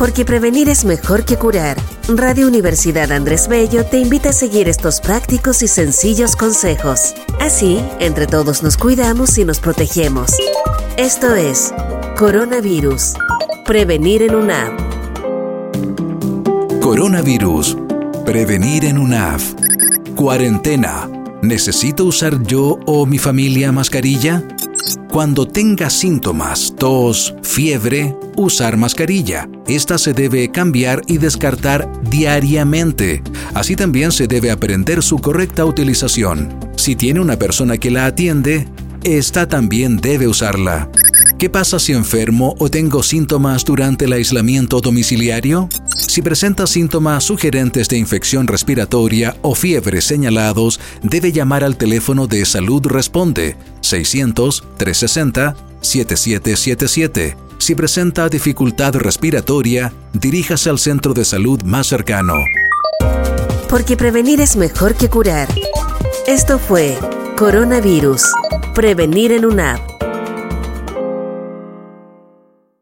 Porque prevenir es mejor que curar. Radio Universidad Andrés Bello te invita a seguir estos prácticos y sencillos consejos. Así, entre todos nos cuidamos y nos protegemos. Esto es Coronavirus. Prevenir en UNAV. Coronavirus. Prevenir en UNAV. Cuarentena. ¿Necesito usar yo o mi familia mascarilla? Cuando tenga síntomas, tos, fiebre, usar mascarilla. Esta se debe cambiar y descartar diariamente. Así también se debe aprender su correcta utilización. Si tiene una persona que la atiende, esta también debe usarla. ¿Qué pasa si enfermo o tengo síntomas durante el aislamiento domiciliario? Si presenta síntomas sugerentes de infección respiratoria o fiebre señalados, debe llamar al teléfono de Salud Responde 600-360-7777. Si presenta dificultad respiratoria, diríjase al centro de salud más cercano. Porque prevenir es mejor que curar. Esto fue Coronavirus. Prevenir en UNAP